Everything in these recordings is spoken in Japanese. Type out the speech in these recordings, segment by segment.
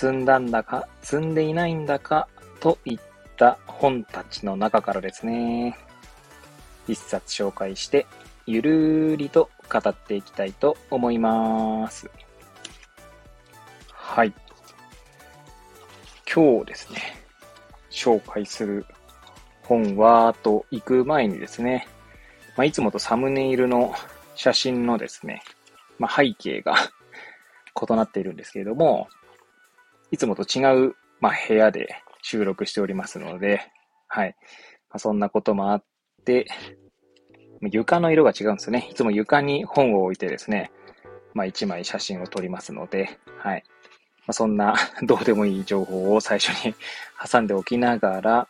積んだんだか積んでいないんだかといった本たちの中からですね、一冊紹介してゆるりと語っていきたいと思います。はい。今日ですね、紹介する本はと行く前にですね、まあ、いつもとサムネイルの写真のですね、まあ、背景が 異なっているんですけれども、いつもと違う、まあ、部屋で収録しておりますので、はい。まあ、そんなこともあって、床の色が違うんですよね。いつも床に本を置いてですね、まあ一枚写真を撮りますので、はい。まあ、そんな どうでもいい情報を最初に 挟んでおきながら、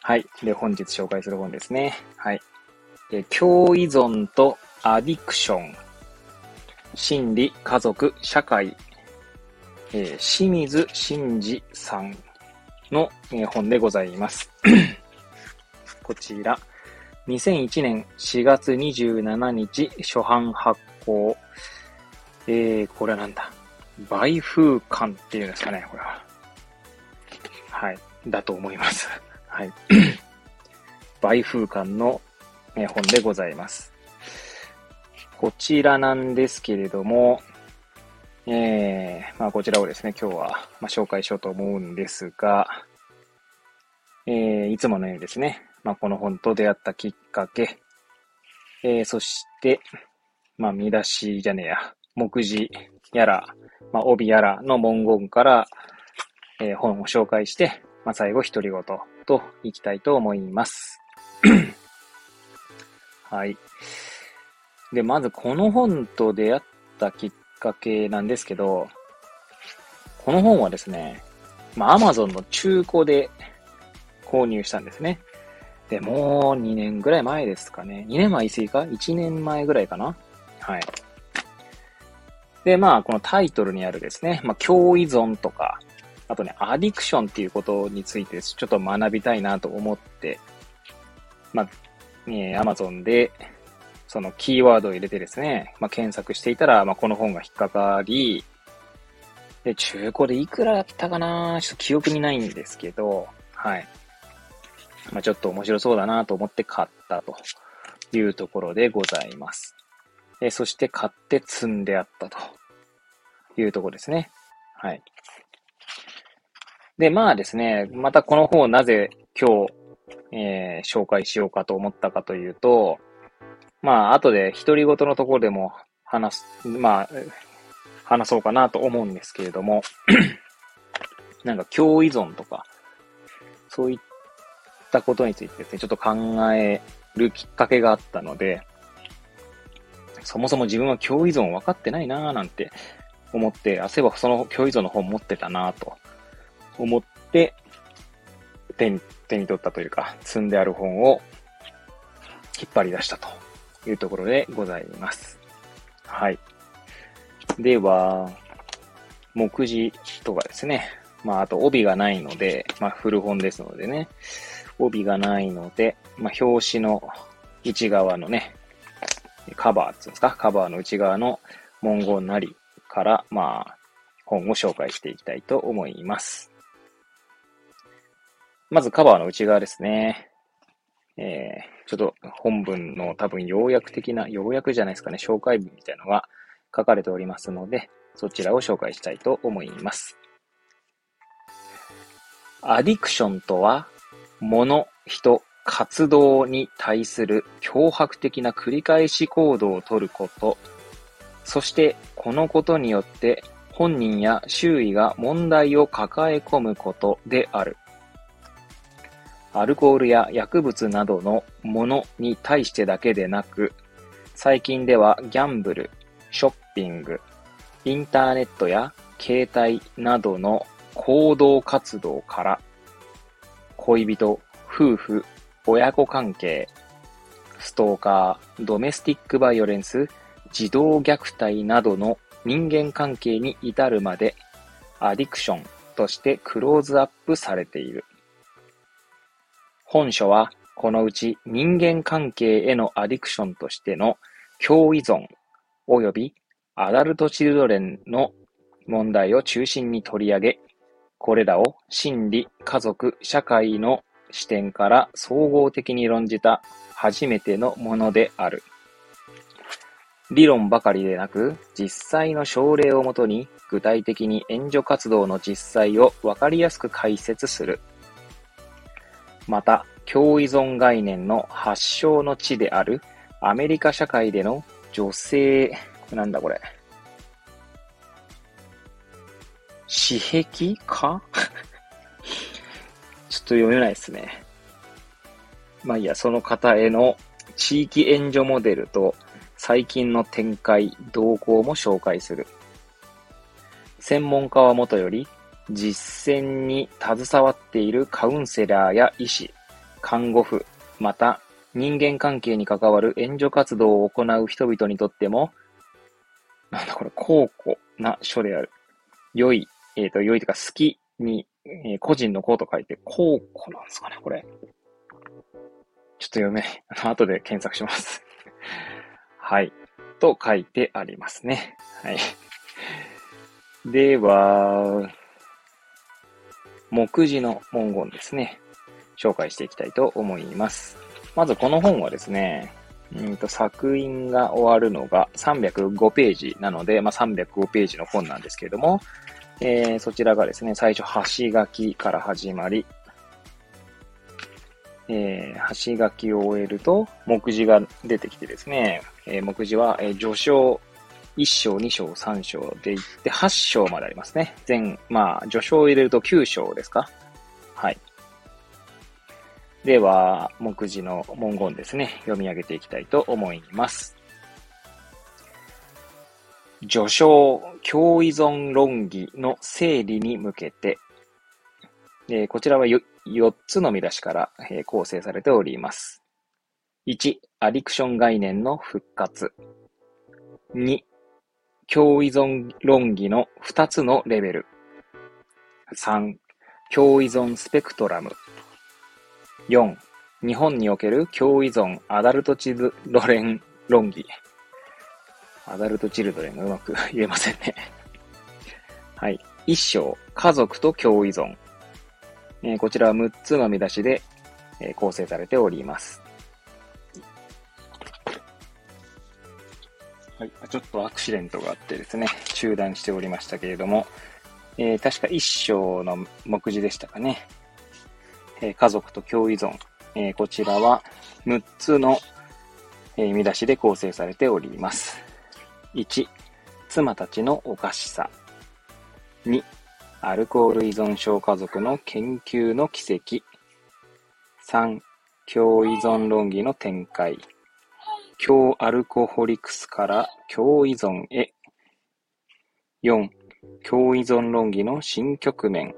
はい。で、本日紹介する本ですね。はい。で共依存とアディクション。心理、家族、社会。えー清水真二さんの、え本でございます。こちら。2001年4月27日初版発行。えー、これはなんだ？売風館っていうんですかね、これは。はい。だと思います。はい。売風館のえー本でございます。こちらなんですけれども、えー、まあこちらをですね、今日は、まあ、紹介しようと思うんですが、えー、いつものようにですね、まあ、この本と出会ったきっかけ、えー、そして、まあ、見出しじゃねえや、目次やら、まあ、帯やらの文言から、えー本を紹介して、まあ、最後、独り言といきたいと思います。はい。で、まずこの本と出会ったきっかけなんですけど、この本はですね、まあ、Amazon の中古で購入したんですね。で、もう2年ぐらい前ですかね。2年前言い過ぎか ?1 年前ぐらいかなはい。で、まあ、このタイトルにあるですね、まあ、共依存とか、あとね、アディクションっていうことについてちょっと学びたいなと思って、まあ、えー Amazon で、そのキーワードを入れてですね、まあ、検索していたら、まあ、この本が引っかかり、で、中古でいくらだったかなちょっと記憶にないんですけど、はい。まあ、ちょっと面白そうだなと思って買ったというところでございます。えそして買って積んであったというところですね。はい。で、まあですね、またこの本をなぜ今日、えー紹介しようかと思ったかというと、まあ、後で独り言のところでも話す、まあ、話そうかなと思うんですけれども、なんか共依存とか、そういったことについてですね、ちょっと考えるきっかけがあったので、そもそも自分は共依存分かってないなぁなんて思って、あ、そういえばその共依存の本持ってたなぁと思って、手に、手に取ったというか、積んである本を引っ張り出したと。いうところでございます。はい。では、目次とかですね。まあ、あと帯がないので、まあ、古本ですのでね。帯がないので、まあ、表紙の内側のね、カバーっていうんですか？カバーの内側の文言なりから、まあ、本を紹介していきたいと思います。まずカバーの内側ですね。えー、ちょっと本文の多分要約的な、要約じゃないですかね、紹介文みたいなのが書かれておりますので、そちらを紹介したいと思います。アディクションとは、物、人、活動に対する脅迫的な繰り返し行動をとること、そしてこのことによって本人や周囲が問題を抱え込むことである。アルコールや薬物などのものに対してだけでなく、最近ではギャンブル、ショッピング、インターネットや携帯などの行動活動から恋人、夫婦、親子関係、ストーカー、ドメスティックバイオレンス、児童虐待などの人間関係に至るまでアディクションとしてクローズアップされている。本書はこのうち人間関係へのアディクションとしての共依存及びアダルトチルドレンの問題を中心に取り上げ、これらを心理、家族、社会の視点から総合的に論じた初めてのものである。理論ばかりでなく、実際の症例をもとに具体的に援助活動の実際をわかりやすく解説する。また、共依存概念の発祥の地であるアメリカ社会での女性、なんだこれ。私癖か？ちょっと読めないですね。まあいいや、その方への地域援助モデルと最近の展開、動向も紹介する。専門家はもとより、実践に携わっているカウンセラーや医師、看護婦、また人間関係に関わる援助活動を行う人々にとっても、なんだこれ、高固な書である。良い、えっ、ー、と、良いというか好きに、えー、個人の子と書いて、高固なんですかね、これ。ちょっと読め ない。後で検索します はい。と書いてありますね。はい。では、目次の文言ですね。紹介していきたいと思います。まずこの本はですね、うんと作品が終わるのが305ページなので、まあ、305ページの本なんですけれども、えー、そちらがですね、最初、橋書きから始まり、えー、橋書きを終えると、目次が出てきてですね、えー、目次は、えー、序章、1章、2章、3章でいって、8章までありますね。全、まあ、序章を入れると9章ですか？はい。では、目次の文言ですね、読み上げていきたいと思います。序章、共依存論議の整理に向けて、え、こちらは 4, つの見出しから、え、構成されております。1、アディクション概念の復活。2、共依存論議の2つのレベル。3、共依存スペクトラム。4、日本における共依存アダルトチルドレン論議。アダルトチルドレンがうまく言えませんね はい。一章、家族と共依存。えー、こちらは6つの見出しで、えー、構成されております。はい。ちょっとアクシデントがあってですね、中断しておりましたけれども、えー、確か一章の目次でしたかね。えー家族と共依存、えーこちらは6つの、え見出しで構成されております。1、妻たちのおかしさ。2、アルコール依存症家族の研究の奇跡。3、共依存論議の展開。強アルコホリクスから共依存へ。4、共依存論議の新局面。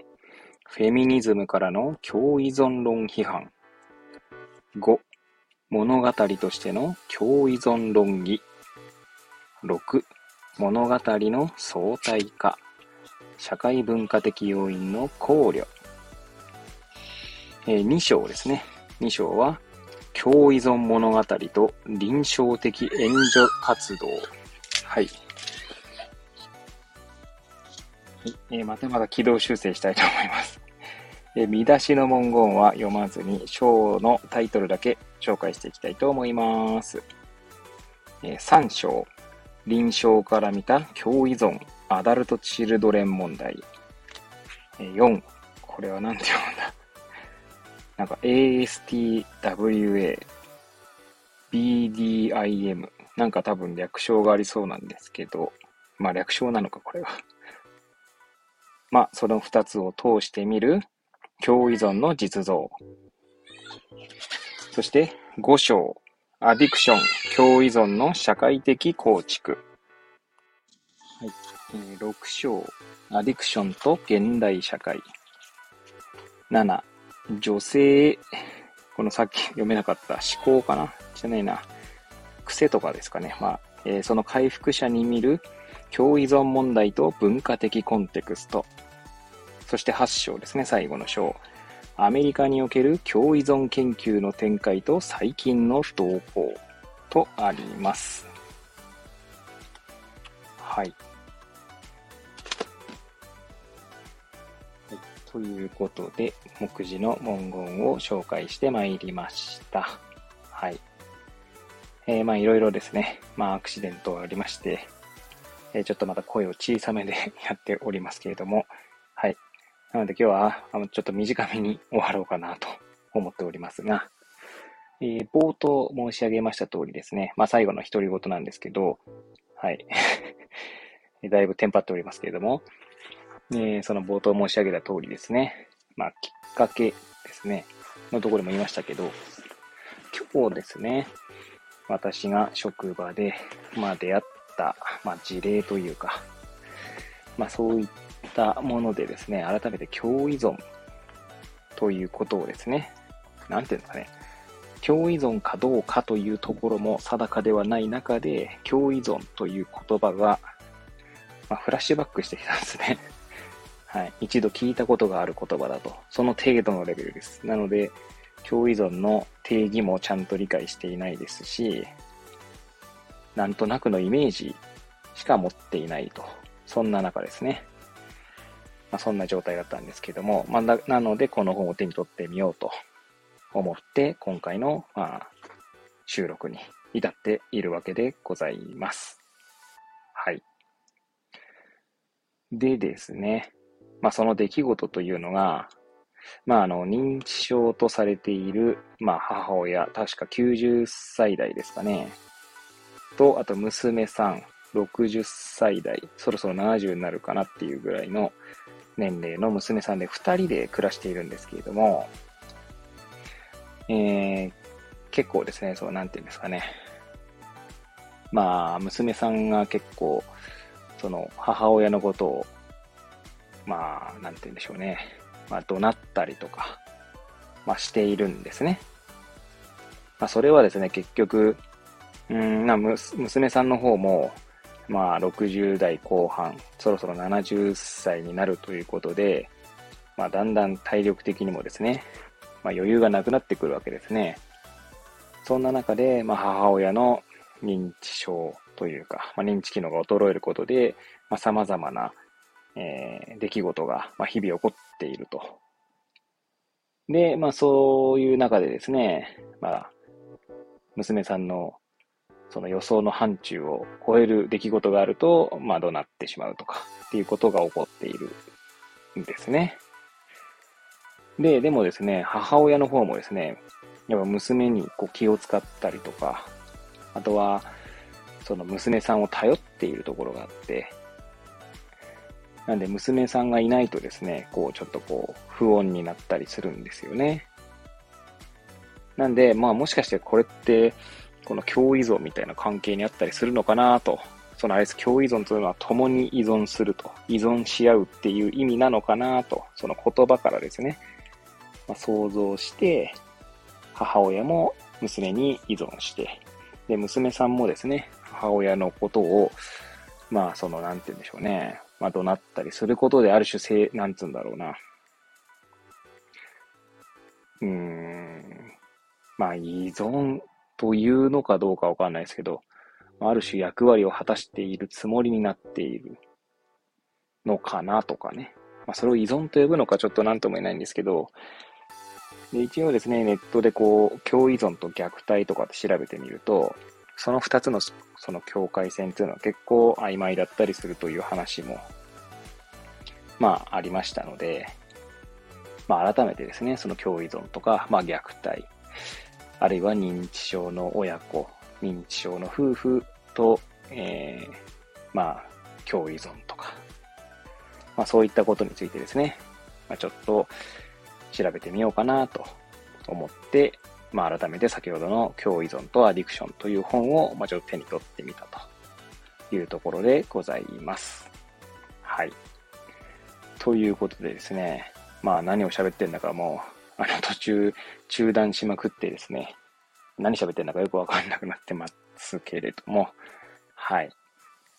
フェミニズムからの共依存論批判。5、物語としての共依存論議。6、物語の相対化。社会文化的要因の考慮。えー、2章ですね。2章は、共依存物語と臨床的援助活動。はい。えー、またまた軌道修正したいと思います。え見出しの文言は読まずに、章のタイトルだけ紹介していきたいと思います。え3章、臨床から見た共依存、アダルトチルドレン問題。え4、これは何て読むんだ？なんか ASTWA、BDIM、なんか多分略称がありそうなんですけど、まあ略称なのか、これは。まあ、その二つを通してみる共依存の実像。そして、5章、アディクション、共依存の社会的構築。はい。え6章、アディクションと現代社会。7、女性、このさっき読めなかった思考かな？じゃないな。癖とかですかね。まあ、えー、その回復者に見る共依存問題と文化的コンテクスト。そして8章ですね、最後の章。アメリカにおける共依存研究の展開と最近の動向とあります。はい。ということで、目次の文言を紹介してまいりました。はい。えー、まあいろいろですね、まあアクシデントがありまして、えー、ちょっとまた声を小さめで やっておりますけれども、はい。なので今日は、あの、ちょっと短めに終わろうかなと思っておりますが、えー、冒頭申し上げました通りですね、まあ最後の独り言なんですけど、はい。だいぶテンパっておりますけれども、えー、その冒頭申し上げた通りですね、まあきっかけですね、のところも言いましたけど、今日ですね、私が職場で、まあ出会った、まあ事例というか、まあそういったものでですね、改めて共依存ということをですね、なんていうんですかね、共依存かどうかというところも定かではない中で、共依存という言葉が、まあ、フラッシュバックしてきたんですね。はい。一度聞いたことがある言葉だと。その程度のレベルです。なので、共依存の定義もちゃんと理解していないですし、なんとなくのイメージしか持っていないと。そんな中ですね。まあ、そんな状態だったんですけども、まあ、なのでこの本を手に取ってみようと思って、今回の、まあ、収録に至っているわけでございます。はい。でですね、まあ、その出来事というのが、まあ、あの、認知症とされている、まあ、母親、確か90歳代ですかね。と、あと娘さん、60歳代、そろそろ70になるかなっていうぐらいの年齢の娘さんで2人で暮らしているんですけれども、えー、結構ですね、そう、なんていうんですかね。まあ、娘さんが結構、その、母親のことを、まあ、なんて言うんでしょうね。まあ、怒鳴ったりとか、まあ、しているんですね。まあ、それはですね、結局、うん、な、娘さんの方も、まあ、60代後半、そろそろ70歳になるということで、まあ、だんだん体力的にもですね、まあ、余裕がなくなってくるわけですね。そんな中で、まあ、母親の認知症というか、まあ、認知機能が衰えることで、まあ、様々な、えー、出来事が、まあ、日々起こっていると。で、まあ、そういう中でですね、まあ、娘さんのその予想の範疇を超える出来事があると、まあ、怒鳴ってしまうとかっていうことが起こっているんですね。で、でもですね、母親の方もですね、やっぱ娘にこう気を使ったりとか、あとは、その娘さんを頼っているところがあって、なんで娘さんがいないとですね、こうちょっとこう不穏になったりするんですよね。なんで、まあもしかしてこれって、この共依存みたいな関係にあったりするのかなと。そのあれです、共依存というのは共に依存すると。依存し合うっていう意味なのかなと。その言葉からですね。まあ、想像して、母親も娘に依存して、で、娘さんもですね、母親のことを、まあ、その、なんて言うんでしょうね。まあ、怒鳴ったりすることで、ある種性、なんつうんだろうな。うーん。まあ、依存というのかどうかわかんないですけど、ある種役割を果たしているつもりになっているのかなとかね。まあ、それを依存と呼ぶのかちょっと何とも言えないんですけど、で一応ですね、ネットでこう、共依存と虐待とかで調べてみると、その二つのその境界線っていうのは結構曖昧だったりするという話も、まあありましたので、まあ改めてですね、その共依存とか、まあ虐待、あるいは認知症の親子、認知症の夫婦と、えー、まあ共依存とか、まあそういったことについてですね、まあちょっと調べてみようかなと思って、まあ、改めて先ほどの共依存とアディクションという本を、まあ、ちょっと手に取ってみたというところでございます。はい。ということでですね、まあ何を喋ってんだかもう、あの途中中断しまくってですね、何喋ってんだかよくわかんなくなってますけれども、はい。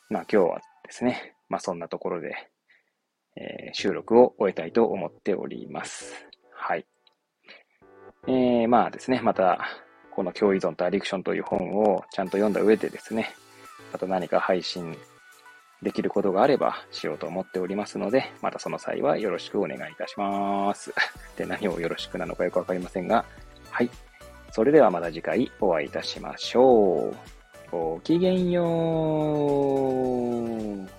まあ今日はですね、まあそんなところで、えー、収録を終えたいと思っております。はい。えー、まあですね、また、この共依存とアディクションという本をちゃんと読んだ上でですね、また何か配信できることがあればしようと思っておりますので、またその際はよろしくお願いいたします。で、何をよろしくなのかよくわかりませんが、はい。それではまた次回お会いいたしましょう。ごきげんよう。